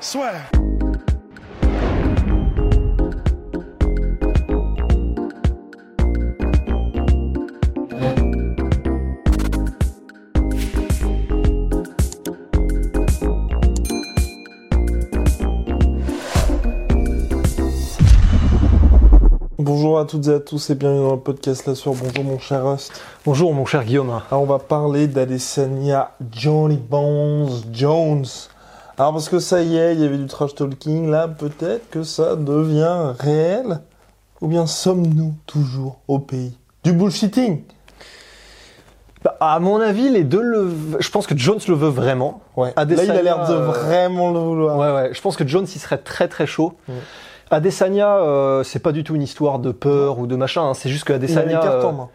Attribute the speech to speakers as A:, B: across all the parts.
A: Swear. Bonjour à toutes et à tous et bienvenue dans le podcast La Sueur. Bonjour mon cher Rust.
B: Bonjour mon cher Guillaume.
A: Alors on va parler d'Adesanya Johnny Bones Jones. Alors parce que ça y est, il y avait du trash talking, là peut-être que ça devient réel Ou bien sommes-nous toujours au pays du bullshitting?
B: Bah, à mon avis, les deux le. Je pense que Jones le veut vraiment.
A: Ouais. Là il a l'air de
B: euh,
A: vraiment le vouloir.
B: Ouais, ouais. Je pense que Jones, il serait très très chaud.
A: Ouais.
B: Adesanya, euh, c'est pas du tout une histoire de peur ou de machin. hein. C'est juste que
A: il a les
B: Adesanya.
A: cartes en
B: euh,
A: main.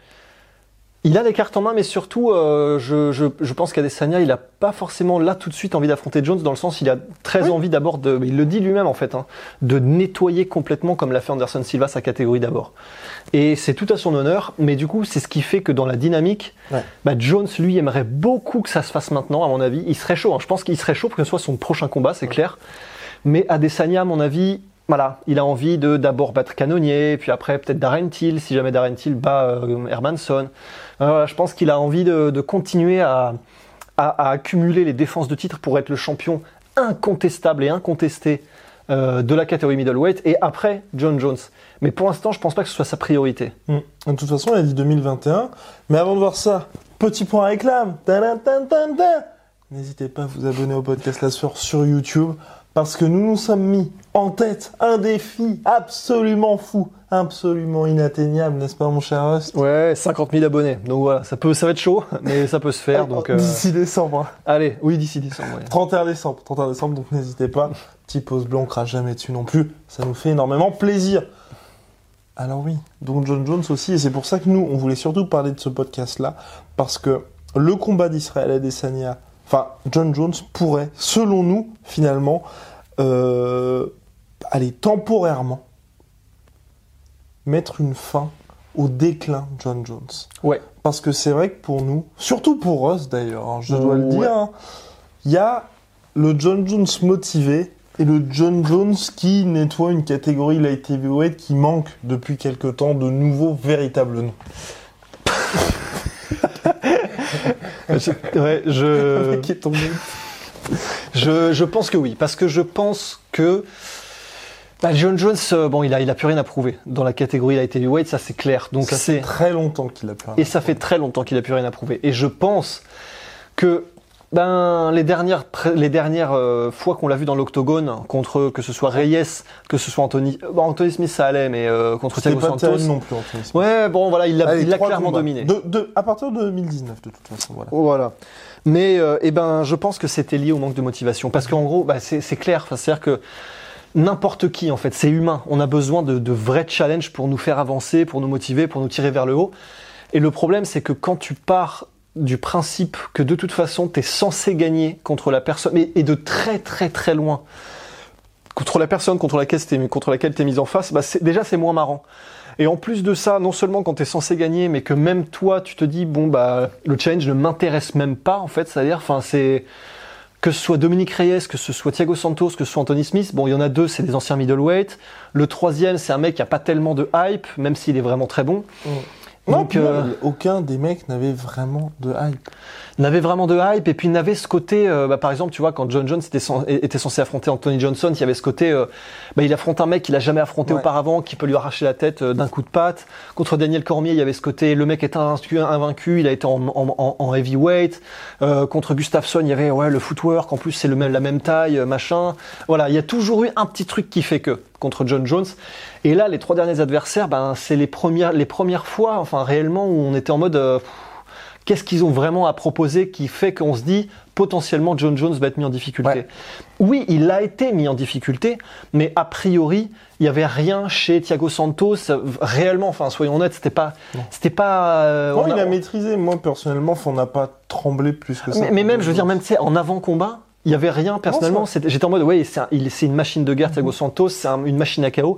B: Il a les cartes en main, mais surtout, euh, je, je, je pense qu'Adesanya, il a pas forcément là tout de suite envie d'affronter Jones, dans le sens il a très
A: Oui.
B: envie d'abord de, mais il le dit lui-même en fait, hein, de nettoyer complètement comme l'a fait Anderson Silva sa catégorie d'abord. Et c'est tout à son honneur, mais du coup c'est ce qui fait que dans la dynamique,
A: Ouais.
B: bah, Jones lui aimerait beaucoup que ça se fasse maintenant, à mon avis. Il serait chaud, hein. je pense qu'il serait chaud pour que ce soit son prochain combat, c'est clair. Mais Adesanya, à mon avis, voilà, il a envie de d'abord battre Canonier, puis après peut-être Darren Till, si jamais Darren Till bat euh, Hermanson. Euh, je pense qu'il a envie de, continuer à, à, à accumuler les défenses de titre pour être le champion incontestable et incontesté euh, de la catégorie middleweight, et après John Jones. Mais pour l'instant, je pense pas que ce soit sa priorité.
A: Hmm. De toute façon, il a dit 2021. Mais avant de voir ça, petit point réclame. Tam, tam. N'hésitez pas à vous abonner au podcast La Sueur sur YouTube parce que nous nous sommes mis en tête un défi absolument fou, absolument inatteignable, n'est-ce pas, mon cher Rust
B: Ouais, 50 000 abonnés. Donc voilà, ça peut, ça va être chaud, mais ça peut se faire. Donc euh,
A: D'ici décembre. hein.
B: allez, oui, d'ici décembre. ouais.
A: 31 décembre. 31 décembre, donc n'hésitez pas. Petit pouce blanc, on crache jamais dessus non plus. Ça nous fait énormément plaisir. Alors oui, donc John Jones aussi, et c'est pour ça que nous, on voulait surtout parler de ce podcast-là, parce que le combat d'Israël Adesanya, enfin, John Jones pourrait, selon nous, finalement, euh, aller temporairement mettre une fin au déclin de John Jones.
B: Ouais.
A: Parce que c'est vrai que pour nous, surtout pour us d'ailleurs, hein, je dois le dire, hein, il y a le John Jones motivé et le John Jones qui nettoie une catégorie light heavyweight qui manque depuis quelque temps de nouveaux véritables noms.
B: Je- ouais, je,
A: Qui est tombé.
B: je, je pense que oui, parce que je pense que bah, John Jones, euh, bon, il a, il a plus rien à prouver dans la catégorie light heavyweight, ça c'est clair. Donc
A: ça fait
B: c'est
A: très longtemps qu'il a plus rien.
B: et ça fait très longtemps qu'il a plus rien à prouver. Et je pense que ben les dernières les dernières euh, fois qu'on l'a vu dans l'octogone contre que ce soit Reyes, que ce soit Anthony, bon, Anthony Smith ça allait, mais euh, contre Thiago
A: pas
B: Santos.
A: non plus, Anthony Smith.
B: Ouais, bon voilà, il l'a il l'a clairement
A: combats.
B: dominé.
A: De, de- à partir de 2019, de toute façon, voilà.
B: Voilà. Mais euh, eh ben, je pense que c'était lié au manque de motivation. Parce qu'en gros, bah, c'est c'est clair. C'est-à-dire que n'importe qui, en fait, c'est humain. On a besoin de, de vrais challenges pour nous faire avancer, pour nous motiver, pour nous tirer vers le haut. Et le problème, c'est que quand tu pars du principe que de toute façon, tu es censé gagner contre la personne, mais, et de très très très loin, contre la personne contre laquelle t'es contre laquelle t'es mise en face, bah déjà c'est moins marrant. Et en plus de ça, non seulement quand t'es censé gagner, mais que même toi tu te dis bon bah le challenge ne m'intéresse même pas en fait, c'est-à-dire enfin c'est que ce soit Dominique Reyes, que ce soit Thiago Santos, que ce soit Anthony Smith, bon il y en a deux, c'est des anciens middleweight. Le troisième, c'est un mec qui a pas tellement de hype, même s'il est vraiment très bon.
A: Non,
B: Donc,
A: puis
B: euh,
A: aucun des mecs n'avait vraiment de hype.
B: n'avait vraiment de hype et puis n'avait ce côté euh, bah, par exemple tu vois quand John Jones était, cen- était censé affronter Anthony Johnson il y avait ce côté euh, bah, il affronte un mec qu'il a jamais affronté
A: Ouais.
B: auparavant qui peut lui arracher la tête d'un coup de patte contre Daniel Cormier il y avait ce côté le mec est invaincu, il a été en, en, en- en heavyweight Euh, contre Gustafsson il y avait ouais le footwork en plus c'est la même taille machin voilà il y a toujours eu un petit truc qui fait que contre John Jones et là les trois derniers adversaires ben c'est les premières les premières fois enfin réellement où on était en mode euh, Qu'est-ce qu'ils ont vraiment à proposer qui fait qu'on se dit potentiellement John Jones va être mis en difficulté
A: Ouais.
B: Oui, il a été mis en difficulté, mais a priori, il n'y avait rien chez Thiago Santos euh, réellement. Enfin, soyons honnêtes, c'était pas, c'était pas. euh,
A: Non,
B: on
A: il
B: a-
A: a maîtrisé. Moi, personnellement, on n'a pas tremblé plus que ça.
B: mais, mais même, je veux dire, même sais, en avant combat, il y avait rien personnellement. J'étais en mode, ouais, c'est un- une machine de guerre, Thiago Santos, c'est un- une machine à chaos.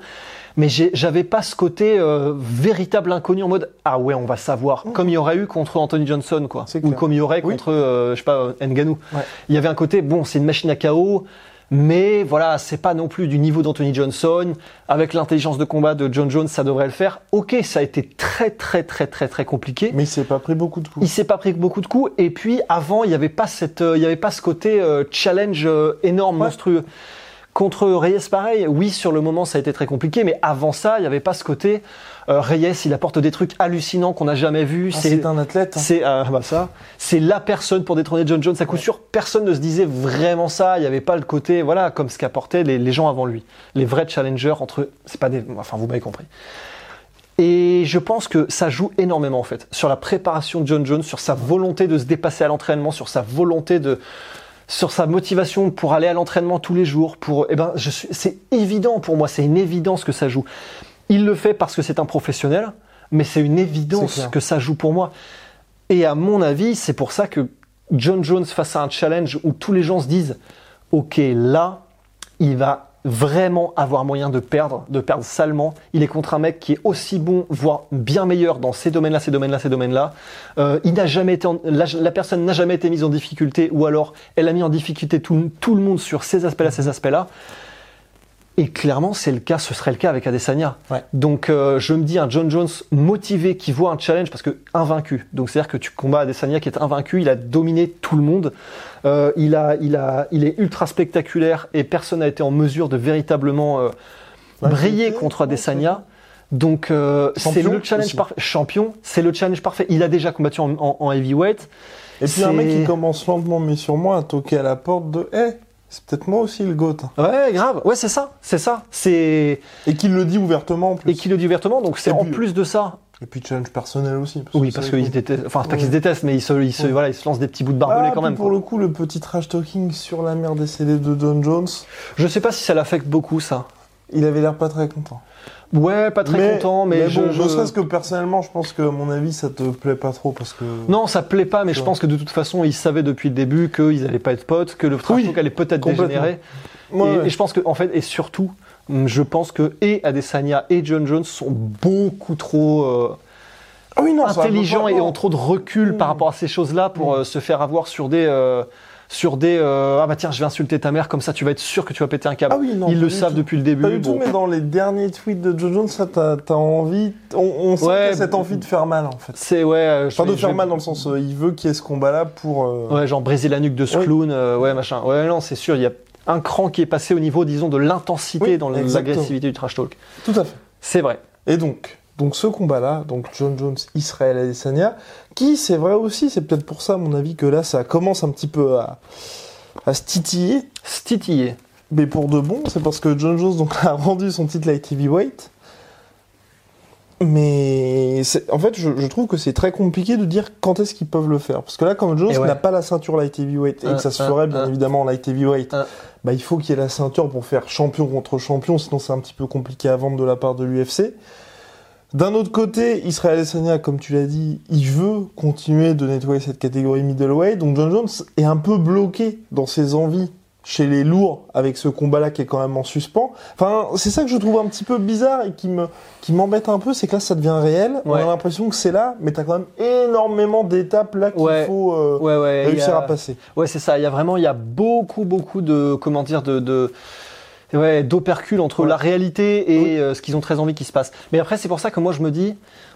B: Mais j'avais pas ce côté euh, véritable inconnu en mode ah ouais on va savoir comme il y aurait eu contre Anthony Johnson quoi ou comme il y aurait
A: Oui.
B: contre euh, je sais pas Ngannou.
A: Ouais.
B: Il y avait un côté bon c'est une machine à chaos mais voilà c'est pas non plus du niveau d'Anthony Johnson avec l'intelligence de combat de John Jones ça devrait le faire. Ok ça a été très très très très très compliqué.
A: Mais il s'est pas pris beaucoup de
B: Il
A: coups.
B: s'est pas pris beaucoup de coups et puis avant il y avait pas cette euh, il y avait pas ce côté euh, challenge euh, énorme
A: Ouais.
B: monstrueux. Contre Reyes pareil, oui sur le moment ça a été très compliqué mais avant ça il y avait pas ce côté euh, Reyes il apporte des trucs hallucinants qu'on n'a jamais vu,
A: Ah, c'est un athlète. hein.
B: c'est euh, bah ça, c'est la personne pour détrôner John Jones. À coup sûr, personne ne se disait vraiment ça. Il n'y avait pas le côté, voilà, comme ce qu'apportaient les, les gens avant lui, les vrais challengers entre eux. C'est pas des, enfin, vous m'avez compris. Et je pense que ça joue énormément en fait sur la préparation de John Jones, sur sa volonté de se dépasser à l'entraînement, sur sa volonté de, sur sa motivation pour aller à l'entraînement tous les jours. Pour, eh ben, je suis, c'est évident pour moi, c'est une évidence que ça joue. Il le fait parce que c'est un professionnel, mais c'est une évidence que ça joue pour moi. Et à mon avis, c'est pour ça que John Jones face à un challenge où tous les gens se disent, ok, là, il va vraiment avoir moyen de perdre, de perdre salement. Il est contre un mec qui est aussi bon, voire bien meilleur dans ces domaines-là, ces domaines-là, ces domaines-là. Euh, il n'a jamais été, en- la, la personne n'a jamais été mise en difficulté, ou alors elle a mis en difficulté tout, tout le monde sur ces aspects-là, ces aspects-là. Et clairement, c'est le cas, ce serait le cas avec Adesanya.
A: Ouais.
B: Donc, euh, je me dis un John Jones motivé qui voit un challenge parce que invaincu. Donc, c'est-à-dire que tu combats Adesanya qui est invaincu, il a dominé tout le monde. Euh, il a, il a, il est ultra spectaculaire et personne n'a été en mesure de véritablement euh,
A: Ouais,
B: briller contre Adesanya. Donc, euh, c'est le challenge parfait. Champion, c'est le challenge parfait. Il a déjà combattu en, en- en heavyweight.
A: Et puis un mec qui commence lentement mais sûrement à toquer à la porte de Eh, c'est peut-être moi aussi le GOAT.
B: Ouais, grave. Ouais, c'est ça. C'est ça. C'est
A: Et qu'il le dit ouvertement en plus.
B: et qui le dit ouvertement. Donc, c'est en
A: puis-
B: plus de ça,
A: Et puis challenge personnel aussi.
B: Oui,
A: que
B: parce qu'ils se détestent. Enfin, c'est pas qu'ils se détestent, mais ils se, ils se,
A: Ouais.
B: voilà, ils se lancent des petits bouts de barbelé
A: Ah,
B: quand même.
A: pour
B: quoi.
A: le coup, le petit trash talking sur la mère décédée de Don Jones,
B: Je sais pas si ça l'affecte beaucoup, ça.
A: Il avait l'air pas très content.
B: Ouais, pas très content, mais, je.
A: bon,
B: je-
A: ne serait-ce que personnellement, je pense que à mon avis, ça te plaît pas trop parce que.
B: Non, ça plaît pas, mais je pense que de toute façon, ils savaient depuis le début qu'ils allaient pas être potes, que le trash
A: Oui,
B: allait peut-être dégénérer.
A: Ouais,
B: et,
A: ouais.
B: et je pense que, en fait, et surtout, hum, je pense que et Adesanya et John Jones sont beaucoup trop euh,
A: Ah oui, non,
B: intelligents et ont trop de recul
A: Mm.
B: par rapport à ces choses-là pour euh, se faire avoir sur des. euh, sur des euh, ah bah tiens je vais insulter ta mère comme ça tu vas être sûr que tu vas péter un câble
A: Ah oui, non,
B: ils le savent
A: tout.
B: depuis le début
A: Pas du
B: bon.
A: tout, mais dans les derniers tweets de Joe Jones, ça, t'as envie. On, on sent
B: Ouais,
A: cette envie de faire mal, en fait.
B: C'est ouais. euh,
A: Enfin, de faire
B: vais-
A: mal dans le sens, euh, il veut qu'il y ait ce combat-là pour. euh,
B: Ouais, genre briser la nuque de ce
A: Oui.
B: clown, euh, ouais, machin. Ouais, non, c'est sûr, il y a un cran qui est passé au niveau, disons, de l'intensité
A: Oui,
B: dans l'agressivité du trash talk.
A: Tout à fait.
B: C'est vrai.
A: Et donc, donc ce combat-là, donc John Jones, Israël Adesanya, qui c'est vrai aussi, c'est peut-être pour ça à mon avis que là ça commence un petit peu à, à se titiller,
B: Stitillé.
A: mais pour de bon, c'est parce que John Jones donc a rendu son titre light heavyweight. Mais en fait, je, je trouve que c'est très compliqué de dire quand est-ce qu'ils peuvent le faire. Parce que là, comme Jones
B: ouais.
A: n'a pas la ceinture light heavyweight et que ça se
B: un,
A: ferait bien
B: un.
A: évidemment en light heavyweight, bah, il faut qu'il y ait la ceinture pour faire champion contre champion, sinon c'est un petit peu compliqué à vendre de la part de l'UFC. D'un autre côté, Israël Adesanya, comme tu l'as dit, il veut continuer de nettoyer cette catégorie middleweight, donc John Jones est un peu bloqué dans ses envies chez les lourds avec ce combat-là qui est quand même en suspens. Enfin, c'est ça que je trouve un petit peu bizarre et qui me qui m'embête un peu, c'est que là ça devient réel. On a l'impression que c'est là, mais t'as quand même énormément d'étapes là qu'il
B: Ouais.
A: faut euh,
B: Ouais,
A: réussir
B: a-
A: à passer.
B: Ouais, c'est ça. Il y a vraiment, il y a beaucoup, beaucoup de, comment dire, de, de ouais, d'opercules entre
A: Ouais.
B: la réalité et euh, ce qu'ils ont très envie qu'il se passe. Mais après, c'est pour ça que moi, je me dis,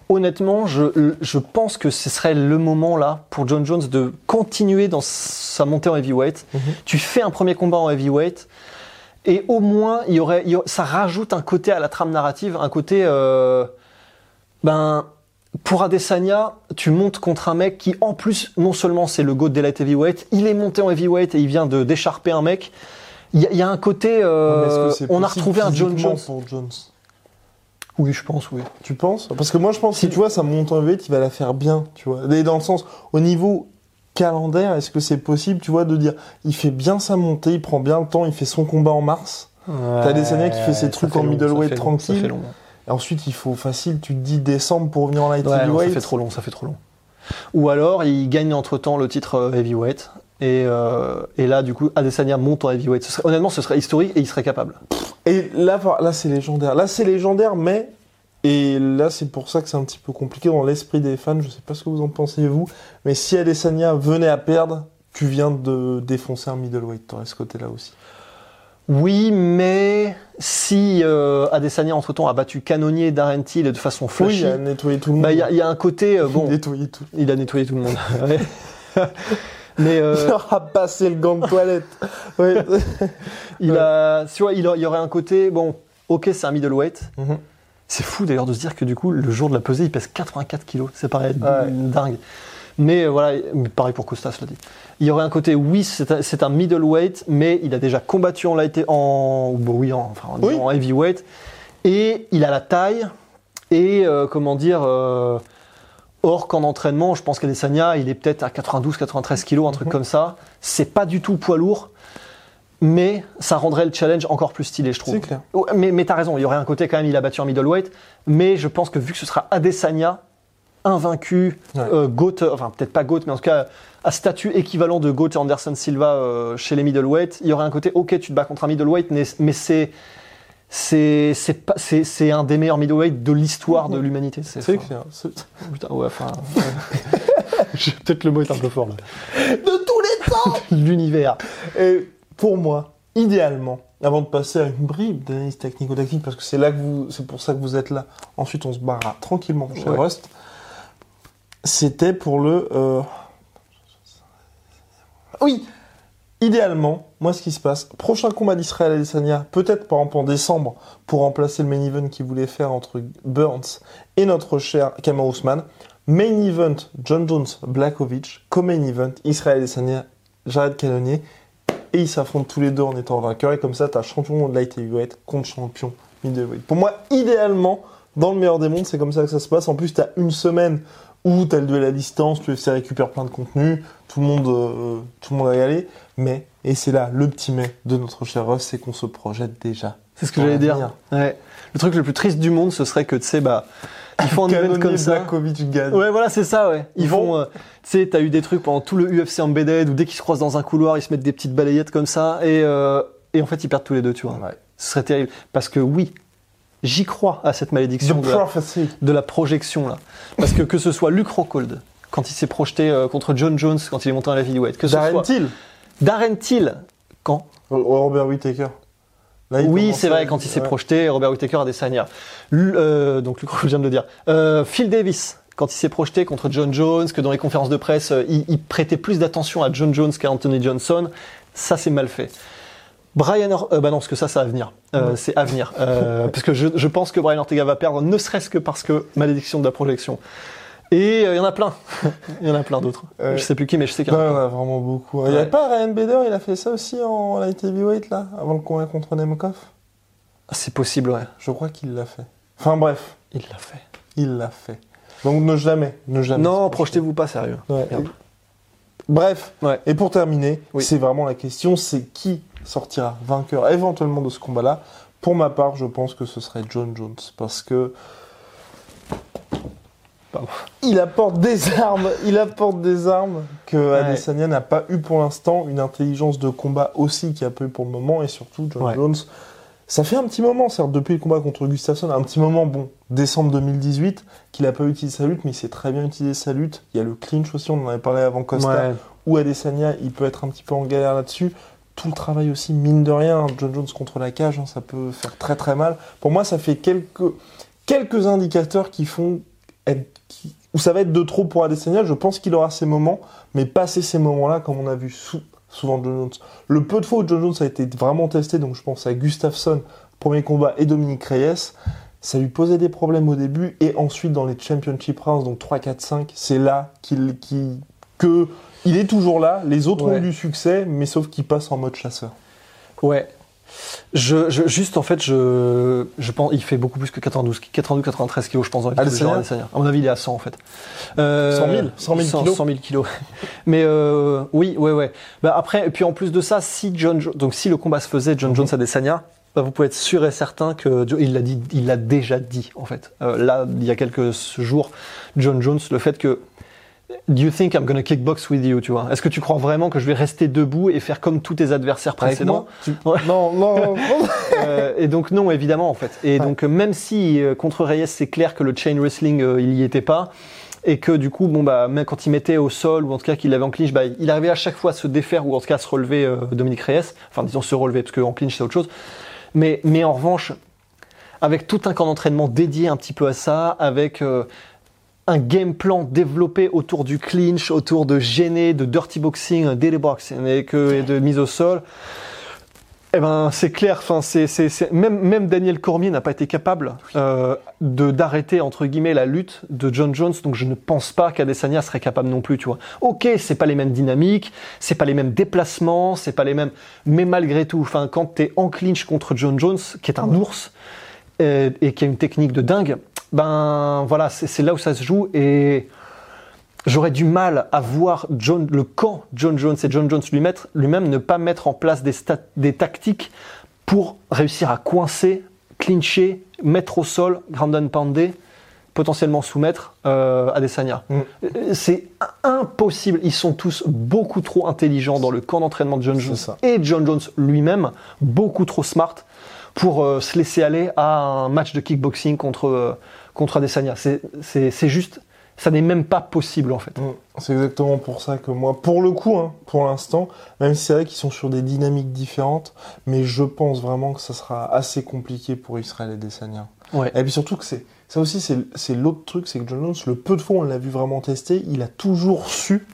B: honnêtement, je, je pense que ce serait le moment là pour John Jones de continuer dans sa montée en heavyweight.
A: Mhm.
B: Tu fais un premier combat en heavyweight. Et au moins, il y aurait, il y aurait- ça rajoute un côté à la trame narrative, un côté, euh, ben, pour Adesanya, tu montes contre un mec qui, en plus, non seulement c'est le GOAT des light heavyweight, il est monté en heavyweight et il vient de d'écharper un mec. Il y, a- il y a un côté, euh,
A: c'est
B: on a retrouvé un John Jones.
A: pour Jones?
B: Oui, je pense, oui.
A: Tu penses? Parce que moi, je pense
B: Si-
A: que tu vois, sa montée en V8, il va la faire bien, tu vois. Et dans le sens, au niveau calendaire, est-ce que c'est possible, tu vois, de dire, il fait bien sa montée, il prend bien le temps, il fait son combat en mars? T'as Adesanya qui fait ses
B: ça
A: trucs
B: fait
A: en middleweight
B: ça ça
A: tranquille.
B: long.
A: Et ensuite, il faut facile, tu te dis décembre pour revenir en light
B: Ouais, non, ça fait trop long, ça fait trop long. Ou alors, il gagne entre-temps le titre euh, heavyweight. Et, euh, et là, du coup, Adesanya monte en heavyweight. Ce serait- honnêtement, ce serait historique et il serait capable.
A: Et là, là c'est légendaire. Là, c'est légendaire, mais. Et là, c'est pour ça que c'est un petit peu compliqué dans l'esprit des fans. Je sais pas ce que vous en pensez, vous. Mais si Adesanya venait à perdre, tu viens de défoncer un middleweight. T'aurais ce côté-là aussi.
B: Oui, mais si euh, Adesanya, entre-temps, a battu Canonier, Darren Till de façon
A: Oui,
B: flashy,
A: il a nettoyé tout le monde.
B: bah, il y, a- il y a un côté... euh, bon,
A: nettoyé tout.
B: il a nettoyé tout le monde. Mais euh,
A: Il leur a passé le gant de toilette.
B: Il, a, tu vois, il, a- il y aurait un côté... Bon, ok, c'est un middleweight.
A: Mhm.
B: C'est fou d'ailleurs de se dire que du coup, le jour de la pesée, il pèse 84 kilos. C'est pareil,
A: Ouais.
B: dingue. Mais euh, voilà, pareil pour Costa, cela dit. Il y aurait un côté, oui, c'est un, un middleweight, mais il a déjà combattu en light, en, bon, oui, en, enfin,
A: Oui.
B: en heavyweight, et il a la taille, et euh, comment dire, euh, or qu'en entraînement, je pense qu'Adesanya, il est peut-être à 92-93 kilos, un truc
A: Mhm.
B: comme ça. C'est pas du tout poids lourd, mais ça rendrait le challenge encore plus stylé, je trouve.
A: C'est clair.
B: Mais, mais t'as raison, il y aurait un côté quand même, il a battu en middleweight, mais je pense que vu que ce sera Adesanya, invaincu,
A: Ouais.
B: euh, GOAT, enfin peut-être pas GOAT, mais en tout cas à statut équivalent de GOAT et Anderson Silva euh, chez les middleweight, il y aurait un côté, ok, tu te bats contre un middleweight, mais, mais c'est c'est c'est pas c'est c'est un des meilleurs middleweight de l'histoire de l'humanité.
A: C'est. C'est-
B: Putain, ouais, enfin. ouais. Peut-être le mot est un peu fort là.
A: De tous les temps
B: L'univers.
A: Et pour moi, idéalement, avant de passer à une bribe d'analyse technico-tactique, parce que c'est là que vous, c'est pour ça que vous êtes là. Ensuite, on se barrera tranquillement chez
B: Ouais.
A: Rust. C'était pour le. euh, Oui, idéalement, moi, ce qui se passe, prochain combat d'Israël Adesanya, peut-être par exemple en décembre, pour remplacer le main event qu'il voulait faire entre Burns et notre cher Kamar Ousmane. Main event John Jones Blakovic, co-main event Israël Adesanya Jared Cannonier et ils s'affrontent tous les deux en étant vainqueurs et comme ça t'as champion de light heavyweight contre champion middleweight. Pour moi, idéalement, dans le meilleur des mondes, c'est comme ça que ça se passe. En plus, t'as une semaine où t'as le duel à distance, tu UFC récupère plein de contenu, tout le monde, euh, tout le monde a y aller. Mais, et c'est là le petit mais de notre cher Russ, c'est qu'on se projette déjà.
B: C'est ce que j'allais dire. Ouais. Le truc le plus triste du monde, ce serait que tu sais, bah, ils font un event comme ça.
A: Gagne.
B: Ouais, voilà, c'est ça, ouais. Ils
A: Ils
B: vont,
A: vont-
B: euh, tu sais, t'as eu des trucs pendant tout le UFC embedded où dès qu'ils se croisent dans un couloir, ils se mettent des petites balayettes comme ça et, euh, et en fait, ils perdent tous les deux, tu vois.
A: Ouais.
B: Ce serait terrible. Parce que oui, j'y crois à cette malédiction de la,
A: Prophecy.
B: de la projection, là. Parce que que ce soit Luke Rockhold, quand il s'est projeté euh, contre John Jones, quand il est monté en la heavyweight, que ce
A: Darren
B: soit
A: Till.
B: Darren Till, quand
A: Robert Whittaker. Là, il
B: Oui, c'est vrai, quand il s'est
A: ouais.
B: projeté, Robert Whittaker à Desania. Euh, donc, Luke je viens de le dire. Euh, Phil Davis, quand il s'est projeté contre John Jones, que dans les conférences de presse, euh, il, il prêtait plus d'attention à John Jones qu'à Anthony Johnson, ça c'est mal fait. Brian, Or- euh, bah non, parce que ça, c'est à venir. Euh,
A: Ouais.
B: C'est à venir. Euh, parce que je, je pense que Brian Ortega va perdre, ne serait-ce que parce que malédiction de la projection. Et euh, il y en a plein. Il y en a plein d'autres.
A: Ouais.
B: Je sais plus qui, mais je sais qu'il y
A: Ouais,
B: en a
A: il y
B: plein.
A: en a vraiment beaucoup. Il n'y avait
B: Ouais.
A: pas Ryan Bader, il a fait ça aussi en light heavyweight, là, avant le combat contre Nemkov?
B: Ah, C'est possible, ouais.
A: Je crois qu'il l'a fait. Enfin bref,
B: Il l'a fait.
A: il l'a fait. Donc ne jamais, ne jamais.
B: Non, projetez-vous pas sérieux.
A: Ouais. Bref,
B: Ouais.
A: et pour terminer,
B: Oui.
A: c'est vraiment la question, c'est qui sortira vainqueur éventuellement de ce combat-là Pour ma part, je pense que ce serait John Jones, parce que
B: Pardon.
A: il apporte des armes, il apporte des armes que
B: Ouais.
A: Adesanya n'a pas eu pour l'instant, une intelligence de combat aussi qu'il a pas eu pour le moment, et surtout John
B: Ouais.
A: Jones. Ça fait un petit moment, certes, depuis le combat contre Gustafsson, un petit moment, bon, décembre 2018, qu'il n'a pas utilisé sa lutte, mais il sait très bien utiliser sa lutte. Il y a le clinch aussi, on en avait parlé avant Costa
B: Ouais.
A: ou Adesanya, il peut être un petit peu en galère là-dessus. Tout le travail aussi, mine de rien, John Jones contre la cage, hein, ça peut faire très très mal. Pour moi, ça fait quelques, quelques indicateurs qui font être, où ça va être de trop pour Adesanya. Je pense qu'il aura ses moments, mais passer ces moments-là, comme on a vu sou- souvent John Jones. Le peu de fois où John Jones a été vraiment testé, donc je pense à Gustafsson, premier combat, et Dominique Reyes, ça lui posait des problèmes au début, et ensuite dans les Championship Rounds, donc 3, 4, 5, c'est là qu'il, qu'il- que il est toujours là, les autres
B: Ouais.
A: ont du succès, mais sauf qu'il passe en mode chasseur.
B: Ouais. Je, je- juste en fait, je, je pense, il fait beaucoup plus que 92, 92, 93 kilos, je pense dans les. À mon avis, il est à 100 en fait. Euh,
A: 100 000, 100 000 kilos
B: 100 000 kilos. Mais euh, oui, ouais, ouais. Bah après, et puis en plus de ça, si John, Jo- donc si le combat se faisait John Jones Adesanya, bah, vous pouvez être sûr et certain que il l'a dit, il l'a déjà dit en fait. Euh, là, il y a quelques jours, John Jones, le fait que Do you think I'm gonna kickbox with you, tu vois? Est-ce que tu crois vraiment que je vais rester debout et faire comme tous tes adversaires précédents?
A: Tu-
B: Ouais.
A: Non, non, non.
B: Euh, et donc non, évidemment en fait. Et donc même si euh, contre Reyes c'est clair que le chain wrestling euh, il y était pas et que du coup bon bah même quand il mettait au sol ou en tout cas qu'il avait en clinch, bah, il arrivait à chaque fois à se défaire ou en tout cas à se relever euh, Dominique Reyes. Enfin disons se relever parce qu'en clinch c'est autre chose. Mais mais en revanche avec tout un camp d'entraînement dédié un petit peu à ça, avec euh, un game plan développé autour du clinch, autour de gêner, de dirty boxing, daily boxing et, que, et de mise au sol. Eh ben, c'est clair. Enfin, c'est, c'est, c'est- même, même Daniel Cormier n'a pas été capable euh, de d'arrêter entre guillemets la lutte de John Jones. Donc, je ne pense pas qu'Adesanya serait capable non plus. Tu vois. Ok, c'est pas les mêmes dynamiques, c'est pas les mêmes déplacements, c'est pas les mêmes. Mais malgré tout, enfin, quand t'es en clinch contre John Jones, qui est un ours euh, et qui a une technique de dingue, ben voilà, c'est, là où ça se joue et J'aurais du mal à voir John, le camp John Jones et John Jones lui mettre- lui-même ne pas mettre en place des, stat- des tactiques pour réussir à coincer, clincher, mettre au sol, ground and pounder, potentiellement soumettre euh, Adesanya.
A: Mm.
B: C'est impossible. Ils sont tous beaucoup trop intelligents dans le camp d'entraînement de John Jones et John Jones lui-même, beaucoup trop smart pour euh, se laisser aller à un match de kickboxing contre, euh, contre Adesanya. C'est- juste, ça n'est même pas possible en fait.
A: Mm. C'est exactement pour ça que moi, pour le coup, hein, pour l'instant, même si c'est vrai qu'ils sont sur des dynamiques différentes, mais je pense vraiment que ça sera assez compliqué pour Israël et Desania.
B: Ouais.
A: Et puis surtout que c'est ça aussi, c'est l'autre truc, c'est que John Jones, le peu de fois on l'a vu vraiment tester, il a toujours su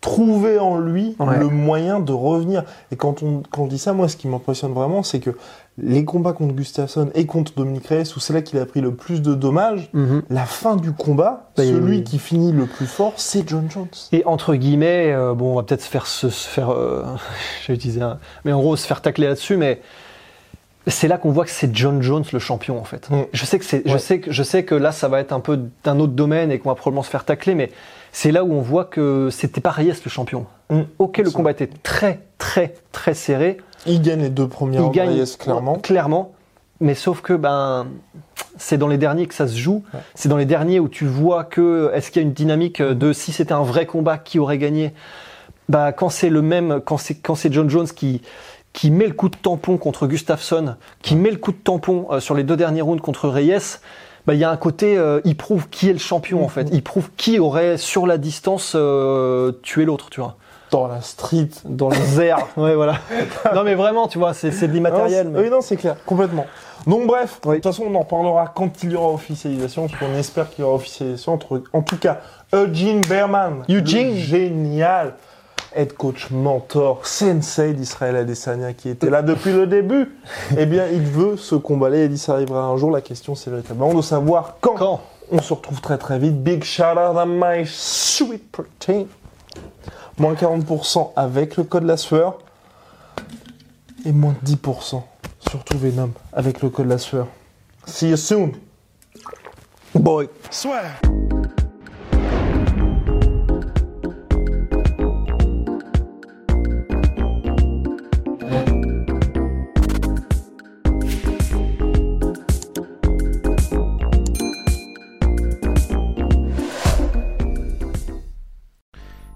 A: trouver en lui
B: Ouais.
A: le moyen de revenir. Et quand on, quand on dit ça, moi, ce qui m'impressionne vraiment, c'est que les combats contre Gustafsson et contre Dominique Reyes, où c'est là qu'il a pris le plus de dommages,
B: Mhm.
A: la fin du combat,
B: Bah,
A: celui qui finit le plus fort, c'est John Jones.
B: Et entre guillemets, euh, bon, on va peut-être se faire, se, se faire, euh, j'ai utilisé un, mais en gros, se faire tacler là-dessus, mais c'est là qu'on voit que c'est John Jones le champion en fait.
A: Mm.
B: Je sais que c'est, je sais que, je sais que là, ça va être un peu d'un autre domaine et qu'on va probablement se faire tacler, mais c'est là où on voit que c'était pas Reyes le champion.
A: Mm.
B: Ok, le combat était très, très, très serré.
A: Il gagne les deux premiers
B: Il
A: rounds,
B: gagne
A: Reyes, clairement.
B: clairement. Mais sauf que ben c'est dans les derniers que ça se joue.
A: Ouais.
B: C'est dans les derniers où tu vois que est-ce qu'il y a une dynamique de si c'était un vrai combat qui aurait gagné? Bah quand c'est le même quand c'est quand c'est John Jones qui qui met le coup de tampon contre Gustafsson, qui met le coup de tampon euh, sur les deux derniers rounds contre Reyes. Bah, il y a un côté, euh, il prouve qui est le champion en fait. Il prouve qui aurait sur la distance euh, tué l'autre, tu vois.
A: Dans la street.
B: Dans les airs. ouais, voilà. Non mais vraiment, tu vois, c'est de l'immatériel. Mais-
A: Oui, non, c'est clair, complètement. Donc bref,
B: Oui.
A: de toute façon, on en reparlera quand il y aura officialisation, parce qu'on espère qu'il y aura officialisation. Entre, en tout cas, Eugene Berman,
B: Eugene.
A: génial head coach mentor, sensei d'Israël Adesanya, qui était là depuis le début, eh bien, il veut ce combat-là. Il dit ça arrivera un jour. La question, c'est véritablement de savoir quand.
B: Quand
A: On se retrouve très très vite. Big shout out à my sweet protein. Moins 40% avec le code la sueur. Et moins 10% sur tout Venom avec le code la sueur. See you soon. Boy.
C: Swear.